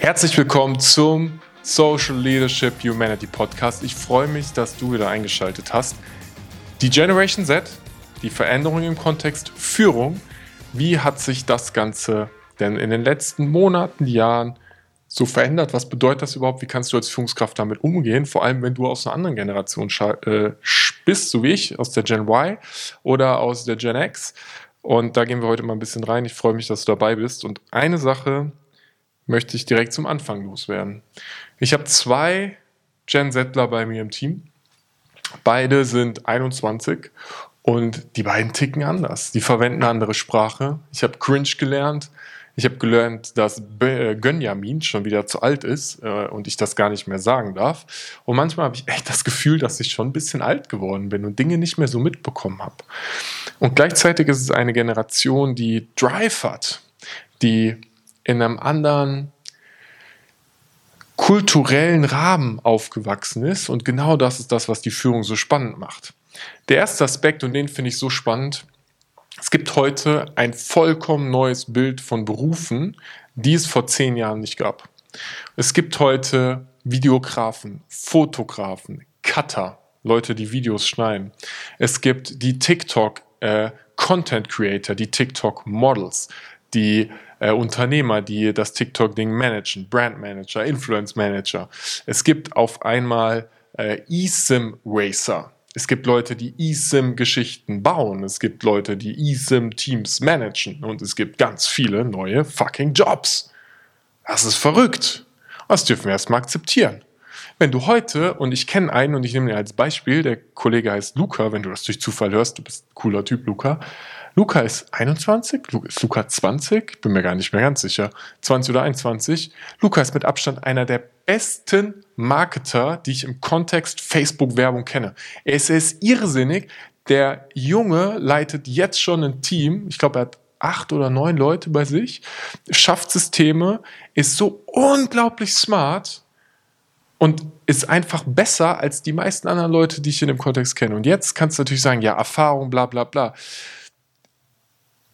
Herzlich willkommen zum Social Leadership Humanity Podcast. Ich freue mich, dass du wieder eingeschaltet hast. Die Generation Z, die Veränderung im Kontext Führung. Wie hat sich das Ganze denn in den letzten Monaten, Jahren so verändert? Was bedeutet das überhaupt? Wie kannst du als Führungskraft damit umgehen? Vor allem, wenn du aus einer anderen Generation äh, bist, so wie ich, aus der Gen Y oder aus der Gen X. Und da gehen wir heute mal ein bisschen rein. Ich freue mich, dass du dabei bist. Und eine Sache, möchte ich direkt zum Anfang loswerden. Ich habe zwei Gen Zler bei mir im Team. Beide sind 21 und die beiden ticken anders. Die verwenden eine andere Sprache. Ich habe Cringe gelernt. Ich habe gelernt, dass äh, Gönjamin schon wieder zu alt ist äh, und ich das gar nicht mehr sagen darf. Und manchmal habe ich echt das Gefühl, dass ich schon ein bisschen alt geworden bin und Dinge nicht mehr so mitbekommen habe. Und gleichzeitig ist es eine Generation, die Drive hat, die in einem anderen kulturellen Rahmen aufgewachsen ist. Und genau das ist das, was die Führung so spannend macht. Der erste Aspekt, und den finde ich so spannend, es gibt heute ein vollkommen neues Bild von Berufen, die es vor zehn Jahren nicht gab. Es gibt heute Videografen, Fotografen, Cutter, Leute, die Videos schneiden. Es gibt die TikTok äh, Content Creator, die TikTok Models, die äh, Unternehmer, die das TikTok-Ding managen, Brand Manager, Influence Manager. Es gibt auf einmal äh, eSIM Racer. Es gibt Leute, die eSIM-Geschichten bauen. Es gibt Leute, die eSIM-Teams managen. Und es gibt ganz viele neue fucking Jobs. Das ist verrückt. Das dürfen wir erstmal akzeptieren. Wenn du heute, und ich kenne einen und ich nehme ihn als Beispiel, der Kollege heißt Luca, wenn du das durch Zufall hörst, du bist ein cooler Typ, Luca. Luca ist 21, ist Luca 20, bin mir gar nicht mehr ganz sicher, 20 oder 21. Luca ist mit Abstand einer der besten Marketer, die ich im Kontext Facebook-Werbung kenne. Es ist irrsinnig. Der Junge leitet jetzt schon ein Team. Ich glaube, er hat acht oder neun Leute bei sich, schafft Systeme, ist so unglaublich smart und ist einfach besser als die meisten anderen Leute, die ich in dem Kontext kenne. Und jetzt kannst du natürlich sagen, ja, Erfahrung, bla bla bla.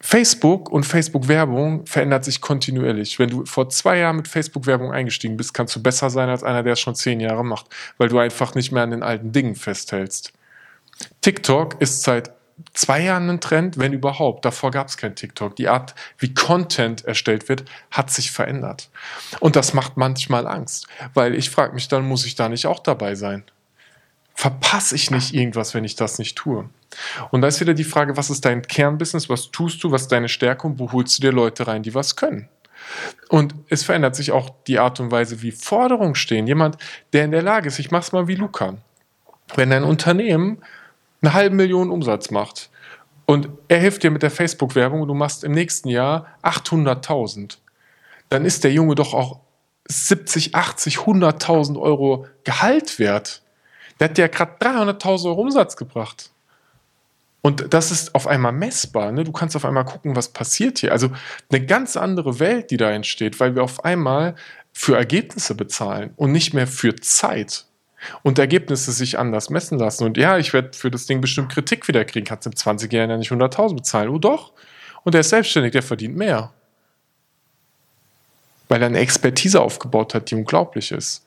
Facebook und Facebook-Werbung verändert sich kontinuierlich. Wenn du vor zwei Jahren mit Facebook-Werbung eingestiegen bist, kannst du besser sein als einer, der es schon zehn Jahre macht, weil du einfach nicht mehr an den alten Dingen festhältst. TikTok ist seit zwei Jahren ein Trend, wenn überhaupt. Davor gab es kein TikTok. Die Art, wie Content erstellt wird, hat sich verändert. Und das macht manchmal Angst, weil ich frage mich dann, muss ich da nicht auch dabei sein? verpasse ich nicht irgendwas, wenn ich das nicht tue? Und da ist wieder die Frage, was ist dein Kernbusiness, was tust du, was ist deine Stärke und wo holst du dir Leute rein, die was können? Und es verändert sich auch die Art und Weise, wie Forderungen stehen. Jemand, der in der Lage ist, ich mache es mal wie Luca. Wenn dein Unternehmen eine halbe Million Umsatz macht und er hilft dir mit der Facebook-Werbung und du machst im nächsten Jahr 800.000, dann ist der Junge doch auch 70, 80, 100.000 Euro Gehalt wert. Der hat ja gerade 300.000 Euro Umsatz gebracht. Und das ist auf einmal messbar. Ne? Du kannst auf einmal gucken, was passiert hier. Also eine ganz andere Welt, die da entsteht, weil wir auf einmal für Ergebnisse bezahlen und nicht mehr für Zeit. Und Ergebnisse sich anders messen lassen. Und ja, ich werde für das Ding bestimmt Kritik wieder kriegen. Kannst in 20 Jahren ja nicht 100.000 bezahlen. Oh doch. Und der ist selbstständig, der verdient mehr. Weil er eine Expertise aufgebaut hat, die unglaublich ist.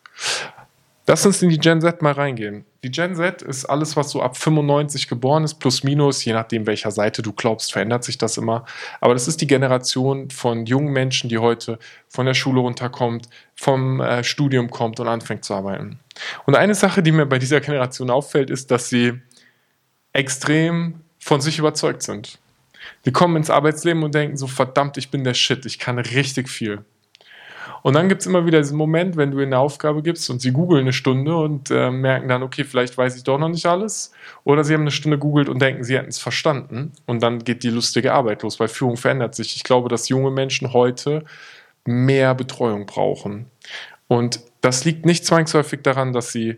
Lass uns in die Gen Z mal reingehen. Die Gen Z ist alles, was so ab 95 geboren ist, plus minus, je nachdem, welcher Seite du glaubst, verändert sich das immer. Aber das ist die Generation von jungen Menschen, die heute von der Schule runterkommt, vom äh, Studium kommt und anfängt zu arbeiten. Und eine Sache, die mir bei dieser Generation auffällt, ist, dass sie extrem von sich überzeugt sind. Die kommen ins Arbeitsleben und denken so, verdammt, ich bin der Shit, ich kann richtig viel. Und dann gibt es immer wieder diesen Moment, wenn du ihnen eine Aufgabe gibst und sie googeln eine Stunde und äh, merken dann, okay, vielleicht weiß ich doch noch nicht alles. Oder sie haben eine Stunde googelt und denken, sie hätten es verstanden. Und dann geht die lustige Arbeit los, weil Führung verändert sich. Ich glaube, dass junge Menschen heute mehr Betreuung brauchen. Und das liegt nicht zwangsläufig daran, dass sie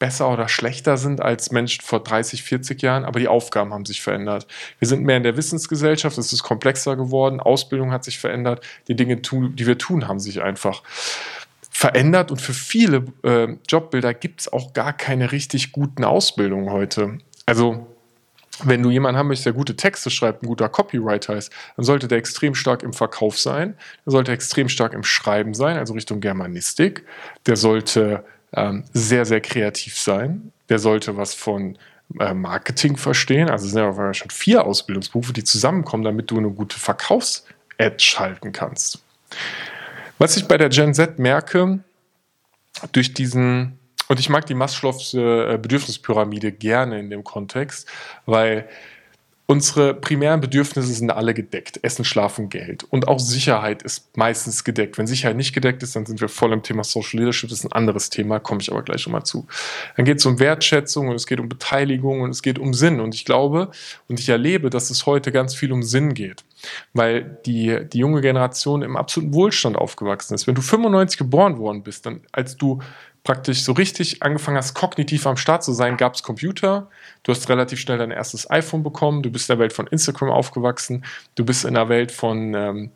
besser oder schlechter sind als Menschen vor 30, 40 Jahren, aber die Aufgaben haben sich verändert. Wir sind mehr in der Wissensgesellschaft, es ist komplexer geworden, Ausbildung hat sich verändert, die Dinge, die wir tun, haben sich einfach verändert und für viele äh, Jobbilder gibt es auch gar keine richtig guten Ausbildungen heute. Also wenn du jemanden haben möchtest, der gute Texte schreibt, ein guter Copywriter ist, dann sollte der extrem stark im Verkauf sein, der sollte extrem stark im Schreiben sein, also Richtung Germanistik, der sollte ähm, sehr, sehr kreativ sein, der sollte was von äh, Marketing verstehen, also sind ja schon vier Ausbildungsberufe, die zusammenkommen, damit du eine gute Verkaufs-Ad schalten kannst. Was ich bei der Gen Z merke, durch diesen und ich mag die Maslow'sche äh, Bedürfnispyramide gerne in dem Kontext, weil unsere primären Bedürfnisse sind alle gedeckt. Essen, Schlafen, Geld. Und auch Sicherheit ist meistens gedeckt. Wenn Sicherheit nicht gedeckt ist, dann sind wir voll im Thema Social Leadership. Das ist ein anderes Thema, komme ich aber gleich schon mal zu. Dann geht es um Wertschätzung und es geht um Beteiligung und es geht um Sinn. Und ich glaube und ich erlebe, dass es heute ganz viel um Sinn geht. Weil die, die junge Generation im absoluten Wohlstand aufgewachsen ist. Wenn du 95 geboren worden bist, dann als du praktisch so richtig angefangen hast, kognitiv am Start zu sein, gab es Computer. Du hast relativ schnell dein erstes iPhone bekommen. Du bist in der Welt von Instagram aufgewachsen. Du bist in der Welt von ähm,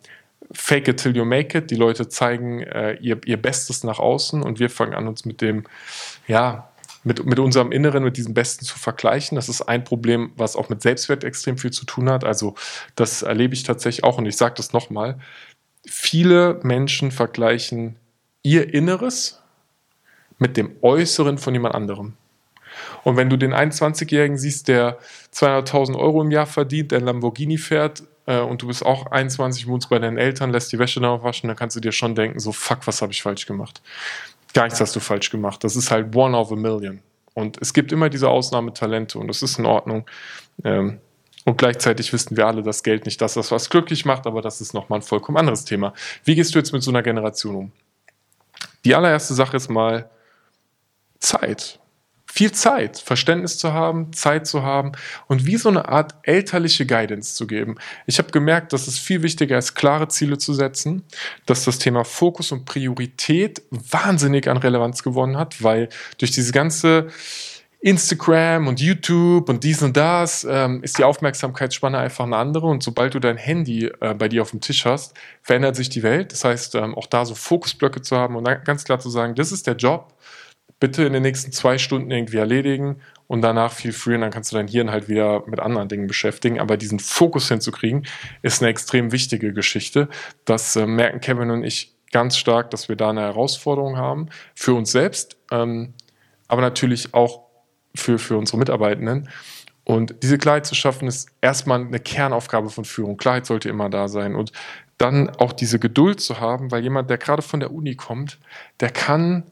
Fake it till you make it. Die Leute zeigen äh, ihr, ihr Bestes nach außen und wir fangen an, uns mit dem, ja, mit, mit unserem Inneren, mit diesem Besten zu vergleichen. Das ist ein Problem, was auch mit Selbstwert extrem viel zu tun hat. Also das erlebe ich tatsächlich auch und ich sage das nochmal. Viele Menschen vergleichen ihr Inneres mit dem Äußeren von jemand anderem. Und wenn du den 21-Jährigen siehst, der 200.000 Euro im Jahr verdient, der Lamborghini fährt äh, und du bist auch 21, wohnst bei deinen Eltern, lässt die Wäsche darauf waschen, dann kannst du dir schon denken, so fuck, was habe ich falsch gemacht? Gar nichts hast du falsch gemacht. Das ist halt one of a million. Und es gibt immer diese Ausnahmetalente und das ist in Ordnung. Ähm, und gleichzeitig wissen wir alle, dass Geld nicht das ist, was glücklich macht, aber das ist nochmal ein vollkommen anderes Thema. Wie gehst du jetzt mit so einer Generation um? Die allererste Sache ist mal, Zeit. Viel Zeit, Verständnis zu haben, Zeit zu haben und wie so eine Art elterliche Guidance zu geben. Ich habe gemerkt, dass es viel wichtiger ist, klare Ziele zu setzen, dass das Thema Fokus und Priorität wahnsinnig an Relevanz gewonnen hat, weil durch diese ganze Instagram und YouTube und dies und das ähm, ist die Aufmerksamkeitsspanne einfach eine andere und sobald du dein Handy äh, bei dir auf dem Tisch hast, verändert sich die Welt. Das heißt, ähm, auch da so Fokusblöcke zu haben und ganz klar zu sagen, das ist der Job bitte in den nächsten zwei Stunden irgendwie erledigen und danach viel früher, dann kannst du dein Hirn halt wieder mit anderen Dingen beschäftigen. Aber diesen Fokus hinzukriegen, ist eine extrem wichtige Geschichte. Das äh, merken Kevin und ich ganz stark, dass wir da eine Herausforderung haben für uns selbst, ähm, aber natürlich auch für, für unsere Mitarbeitenden. Und diese Klarheit zu schaffen, ist erstmal eine Kernaufgabe von Führung. Klarheit sollte immer da sein. Und dann auch diese Geduld zu haben, weil jemand, der gerade von der Uni kommt, der kann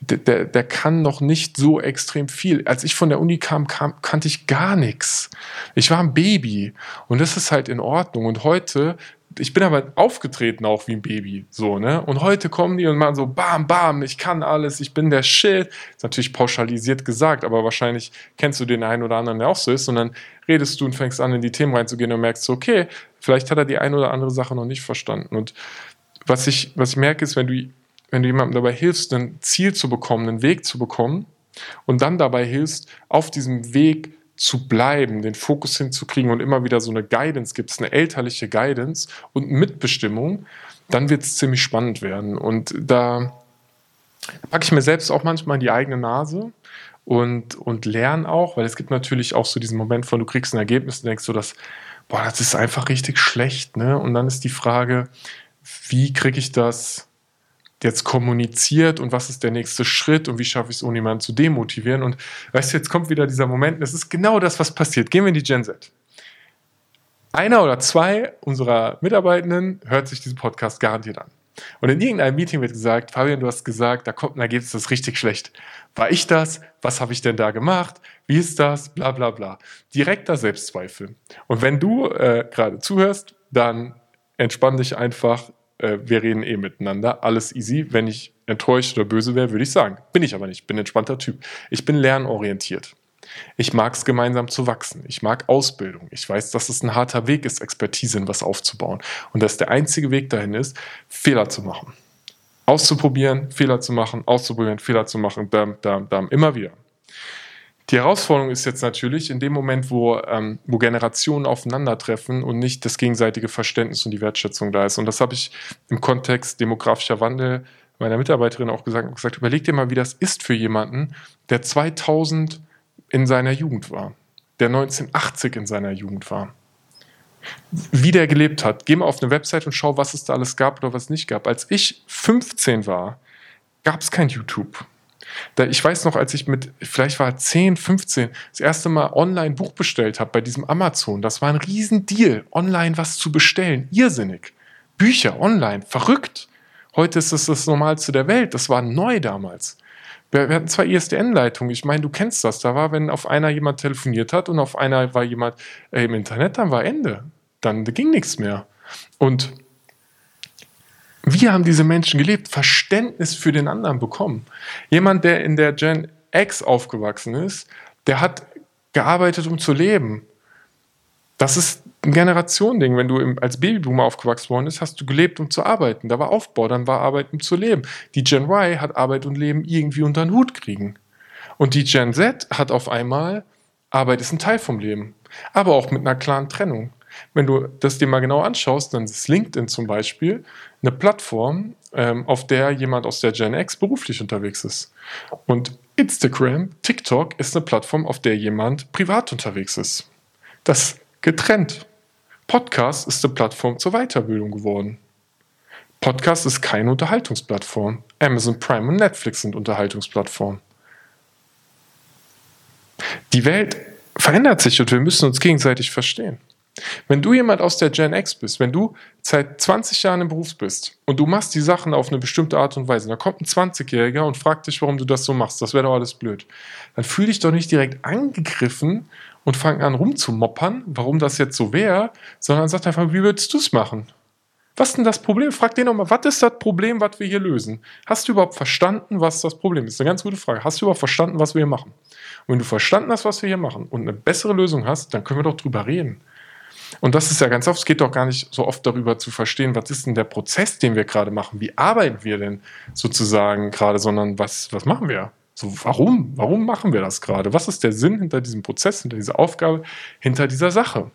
der, der kann noch nicht so extrem viel. Als ich von der Uni kam, kam, kannte ich gar nichts. Ich war ein Baby und das ist halt in Ordnung. Und heute, ich bin aber aufgetreten auch wie ein Baby, so, ne? Und heute kommen die und machen so, bam, bam, ich kann alles, ich bin der Shit. Ist natürlich pauschalisiert gesagt, aber wahrscheinlich kennst du den einen oder anderen, der auch so ist. Und dann redest du und fängst an, in die Themen reinzugehen und merkst so, okay, vielleicht hat er die eine oder andere Sache noch nicht verstanden. Und was ich, was ich merke, ist, wenn du wenn du jemandem dabei hilfst, ein Ziel zu bekommen, einen Weg zu bekommen und dann dabei hilfst, auf diesem Weg zu bleiben, den Fokus hinzukriegen und immer wieder so eine Guidance gibt, eine elterliche Guidance und Mitbestimmung, dann wird es ziemlich spannend werden. Und da packe ich mir selbst auch manchmal in die eigene Nase und, und lerne auch, weil es gibt natürlich auch so diesen Moment von, du kriegst ein Ergebnis und denkst so, dass, boah, das ist einfach richtig schlecht. Ne? Und dann ist die Frage, wie kriege ich das jetzt kommuniziert und was ist der nächste Schritt und wie schaffe ich es, ohne jemanden zu demotivieren. Und weißt du, jetzt kommt wieder dieser Moment, das ist genau das, was passiert. Gehen wir in die Gen Z. Einer oder zwei unserer Mitarbeitenden hört sich diesen Podcast garantiert an. Und in irgendeinem Meeting wird gesagt, Fabian, du hast gesagt, da kommt ein Ergebnis, das ist richtig schlecht. War ich das? Was habe ich denn da gemacht? Wie ist das? Bla bla bla. Direkter Selbstzweifel. Und wenn du äh, gerade zuhörst, dann entspann dich einfach, äh, wir reden eh miteinander, alles easy. Wenn ich enttäuscht oder böse wäre, würde ich sagen. Bin ich aber nicht, bin ein entspannter Typ. Ich bin lernorientiert. Ich mag es gemeinsam zu wachsen. Ich mag Ausbildung. Ich weiß, dass es ein harter Weg ist, Expertise in was aufzubauen. Und dass der einzige Weg dahin ist, Fehler zu machen. Auszuprobieren, Fehler zu machen, auszuprobieren, Fehler zu machen, bam, bam, bam, immer wieder. Die Herausforderung ist jetzt natürlich in dem Moment, wo, ähm, wo Generationen aufeinandertreffen und nicht das gegenseitige Verständnis und die Wertschätzung da ist. Und das habe ich im Kontext demografischer Wandel meiner Mitarbeiterin auch gesagt, gesagt, überleg dir mal, wie das ist für jemanden, der 2000 in seiner Jugend war. der 1980 in seiner Jugend war. Wie der gelebt hat. Geh mal auf eine Website und schau, was es da alles gab oder was es nicht gab. Als ich 15 war, gab es kein YouTube. Ich weiß noch, als ich mit, vielleicht war 10, 15, das erste Mal online Buch bestellt habe bei diesem Amazon, das war ein Riesendeal, online was zu bestellen. Irrsinnig. Bücher online, verrückt. Heute ist es das Normalste der Welt. Das war neu damals. Wir, wir hatten zwei ISDN-Leitungen. Ich meine, du kennst das. Da war, wenn auf einer jemand telefoniert hat und auf einer war jemand äh, im Internet, dann war Ende. Dann ging nichts mehr. Und wie haben diese Menschen gelebt? Verständnis für den anderen bekommen. Jemand, der in der Gen X aufgewachsen ist, der hat gearbeitet, um zu leben. Das ist ein Generationending. Wenn du als Babyboomer aufgewachsen worden bist, hast du gelebt, um zu arbeiten. Da war Aufbau, dann war Arbeit, um zu leben. Die Gen Y hat Arbeit und Leben irgendwie unter den Hut kriegen. Und die Gen Z hat auf einmal, Arbeit ist ein Teil vom Leben. Aber auch mit einer klaren Trennung. Wenn du das dir mal genau anschaust, dann ist LinkedIn zum Beispiel eine Plattform, ähm, auf der jemand aus der Gen X beruflich unterwegs ist. Und Instagram, TikTok ist eine Plattform, auf der jemand privat unterwegs ist. Das getrennt. Podcast ist eine Plattform zur Weiterbildung geworden. Podcast ist keine Unterhaltungsplattform. Amazon Prime und Netflix sind Unterhaltungsplattformen. Die Welt verändert sich und wir müssen uns gegenseitig verstehen. Wenn du jemand aus der Gen X bist, wenn du seit 20 Jahren im Beruf bist und du machst die Sachen auf eine bestimmte Art und Weise, da kommt ein 20-Jähriger und fragt dich, warum du das so machst, das wäre doch alles blöd, dann fühl dich doch nicht direkt angegriffen und fang an rumzumoppern, warum das jetzt so wäre, sondern sag einfach, wie würdest du es machen? Was ist denn das Problem? Frag den nochmal, was ist das Problem, was wir hier lösen? Hast du überhaupt verstanden, was das Problem ist? Das ist eine ganz gute Frage. Hast du überhaupt verstanden, was wir hier machen? Und wenn du verstanden hast, was wir hier machen und eine bessere Lösung hast, dann können wir doch drüber reden. Und das ist ja ganz oft, es geht doch gar nicht so oft darüber zu verstehen, was ist denn der Prozess, den wir gerade machen? Wie arbeiten wir denn sozusagen gerade, sondern was, was machen wir? So, warum? Warum machen wir das gerade? Was ist der Sinn hinter diesem Prozess, hinter dieser Aufgabe, hinter dieser Sache?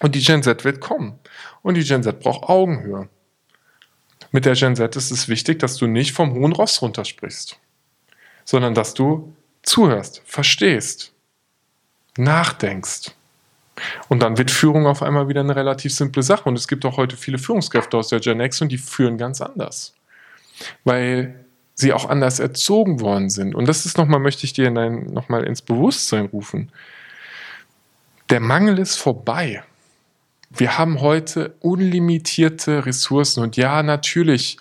Und die Gen Z wird kommen. Und die Gen Z braucht Augenhöhe. Mit der Gen Z ist es wichtig, dass du nicht vom hohen Ross runtersprichst, sondern dass du zuhörst, verstehst, nachdenkst und dann wird Führung auf einmal wieder eine relativ simple Sache. Und es gibt auch heute viele Führungskräfte aus der Gen X und die führen ganz anders. Weil sie auch anders erzogen worden sind. Und das ist nochmal, möchte ich dir nochmal ins Bewusstsein rufen. Der Mangel ist vorbei. Wir haben heute unlimitierte Ressourcen und ja, natürlich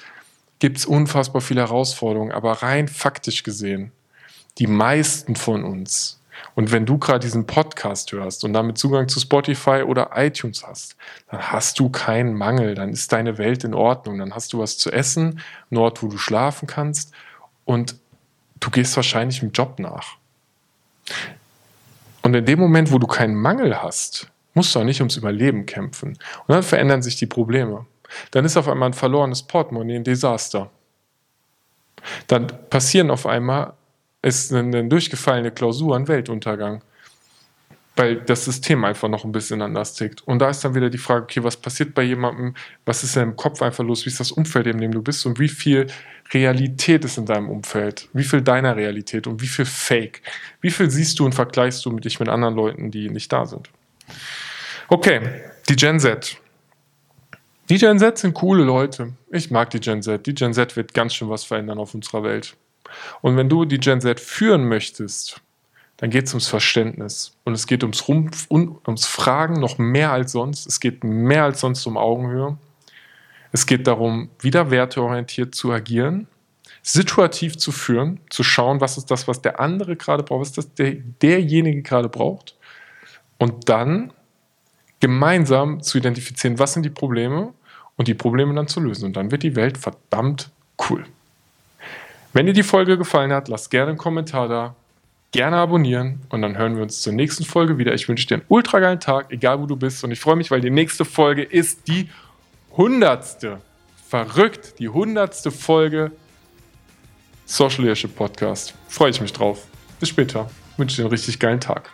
gibt es unfassbar viele Herausforderungen, aber rein faktisch gesehen, die meisten von uns und wenn du gerade diesen Podcast hörst und damit Zugang zu Spotify oder iTunes hast, dann hast du keinen Mangel, dann ist deine Welt in Ordnung, dann hast du was zu essen, einen Ort, wo du schlafen kannst und du gehst wahrscheinlich im Job nach. Und in dem Moment, wo du keinen Mangel hast, musst du auch nicht ums Überleben kämpfen. Und dann verändern sich die Probleme. Dann ist auf einmal ein verlorenes Portemonnaie ein Desaster. Dann passieren auf einmal ist eine durchgefallene Klausur ein Weltuntergang. Weil das System einfach noch ein bisschen anders tickt. Und da ist dann wieder die Frage, okay, was passiert bei jemandem, was ist denn im Kopf einfach los, wie ist das Umfeld, in dem du bist und wie viel Realität ist in deinem Umfeld, wie viel deiner Realität und wie viel Fake, wie viel siehst du und vergleichst du mit dich mit anderen Leuten, die nicht da sind. Okay, die Gen Z. Die Gen Z sind coole Leute. Ich mag die Gen Z. Die Gen Z wird ganz schön was verändern auf unserer Welt. Und wenn du die Gen Z führen möchtest, dann geht es ums Verständnis und es geht ums, Rumpf, ums Fragen noch mehr als sonst. Es geht mehr als sonst um Augenhöhe. Es geht darum, wieder werteorientiert zu agieren, situativ zu führen, zu schauen, was ist das, was der andere gerade braucht, was ist das, der, derjenige gerade braucht. Und dann gemeinsam zu identifizieren, was sind die Probleme und die Probleme dann zu lösen. Und dann wird die Welt verdammt cool. Wenn dir die Folge gefallen hat, lass gerne einen Kommentar da, gerne abonnieren und dann hören wir uns zur nächsten Folge wieder. Ich wünsche dir einen ultra geilen Tag, egal wo du bist und ich freue mich, weil die nächste Folge ist die hundertste. Verrückt, die hundertste Folge Social Leadership Podcast. Freue ich mich drauf. Bis später. Ich wünsche dir einen richtig geilen Tag.